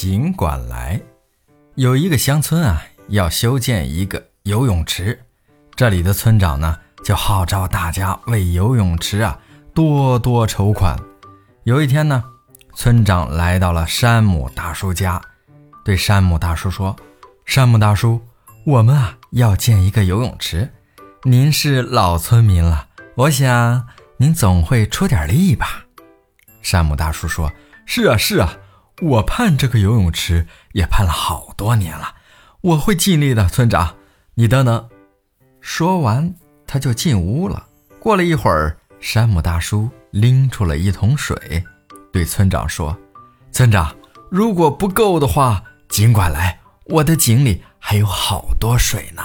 尽管来。有一个乡村啊，要修建一个游泳池，这里的村长呢，就号召大家为游泳池啊多多筹款。有一天呢，村长来到了山姆大叔家，对山姆大叔说：“山姆大叔，我们啊要建一个游泳池，您是老村民了，我想您总会出点力吧。”山姆大叔说：“是啊，是啊，我盼这个游泳池也盼了好多年了，我会尽力的，村长，你等等。”说完，他就进屋了。过了一会儿，山姆大叔拎出了一桶水，对村长说：“村长，如果不够的话，尽管来，我的井里还有好多水呢。”